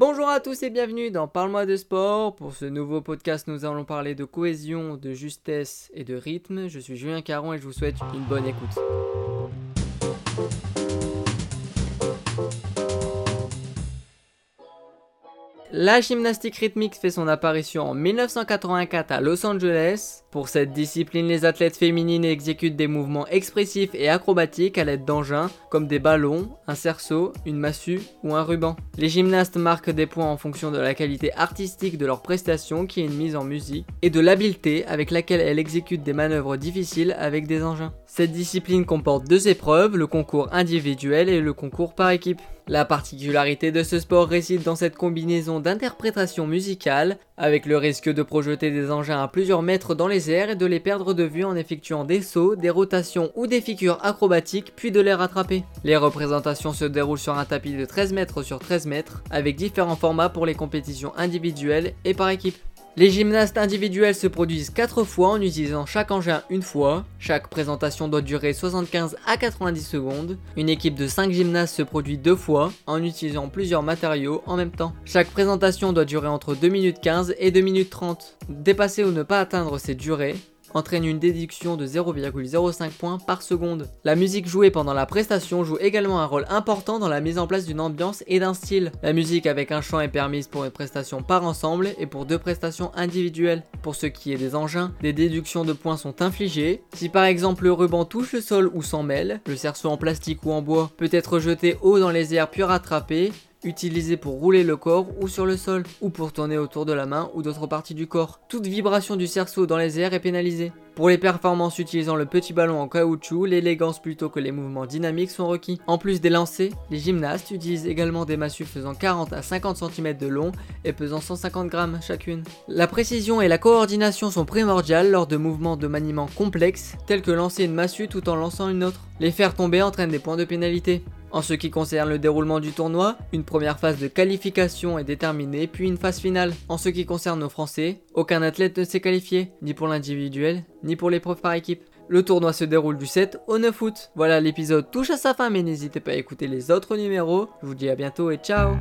à tous et bienvenue dans Parle-moi de sport. Pour ce nouveau podcast, nous allons parler de cohésion, de justesse et de rythme. Je suis Julien Caron et je vous souhaite une bonne écoute. La gymnastique rythmique fait son apparition en 1984 à Los Angeles. Pour cette discipline, les athlètes féminines exécutent des mouvements expressifs et acrobatiques à l'aide d'engins comme des ballons, un cerceau, une massue ou un ruban. Les gymnastes marquent des points en fonction de la qualité artistique de leur prestation qui est une mise en musique et de l'habileté avec laquelle elles exécutent des manœuvres difficiles avec des engins. Cette discipline comporte deux épreuves, le concours individuel et le concours par équipe. La particularité de ce sport réside dans cette combinaison d'interprétation musicale, avec le risque de projeter des engins à plusieurs mètres dans les airs et de les perdre de vue en effectuant des sauts, des rotations ou des figures acrobatiques, puis de les rattraper. Les représentations se déroulent sur un tapis de 13 mètres sur 13 mètres, avec différents formats pour les compétitions individuelles et par équipe. Les gymnastes individuels se produisent 4 fois en utilisant chaque engin une fois. Chaque présentation doit durer 75 à 90 secondes. Une équipe de 5 gymnastes se produit 2 fois en utilisant plusieurs matériaux en même temps. Chaque présentation doit durer entre 2 minutes 15 et 2 minutes 30. Dépasser ou ne pas atteindre ces durées entraîne une déduction de 0,05 points par seconde. La musique jouée pendant la prestation joue également un rôle important dans la mise en place d'une ambiance et d'un style. La musique avec un chant est permise pour une prestation par ensemble et pour deux prestations individuelles. Pour ce qui est des engins, des déductions de points sont infligées. Si par exemple le ruban touche le sol ou s'en mêle, le cerceau en plastique ou en bois peut être jeté haut dans les airs puis rattrapé, utilisé pour rouler le corps ou sur le sol, ou pour tourner autour de la main ou d'autres parties du corps. Toute vibration du cerceau dans les airs est pénalisée. Pour les performances utilisant le petit ballon en caoutchouc, l'élégance plutôt que les mouvements dynamiques sont requis. En plus des lancers, les gymnastes utilisent également des massues faisant 40 à 50 cm de long et pesant 150 grammes chacune. La précision et la coordination sont primordiales lors de mouvements de maniement complexes, tels que lancer une massue tout en lançant une autre. Les faire tomber entraînent des points de pénalité. En ce qui concerne le déroulement du tournoi, une première phase de qualification est déterminée, puis une phase finale. En ce qui concerne nos Français, aucun athlète ne s'est qualifié, ni pour l'individuel, ni pour l'épreuve par équipe. Le tournoi se déroule du 7 au 9 août. Voilà, l'épisode touche à sa fin, mais n'hésitez pas à écouter les autres numéros. Je vous dis à bientôt et ciao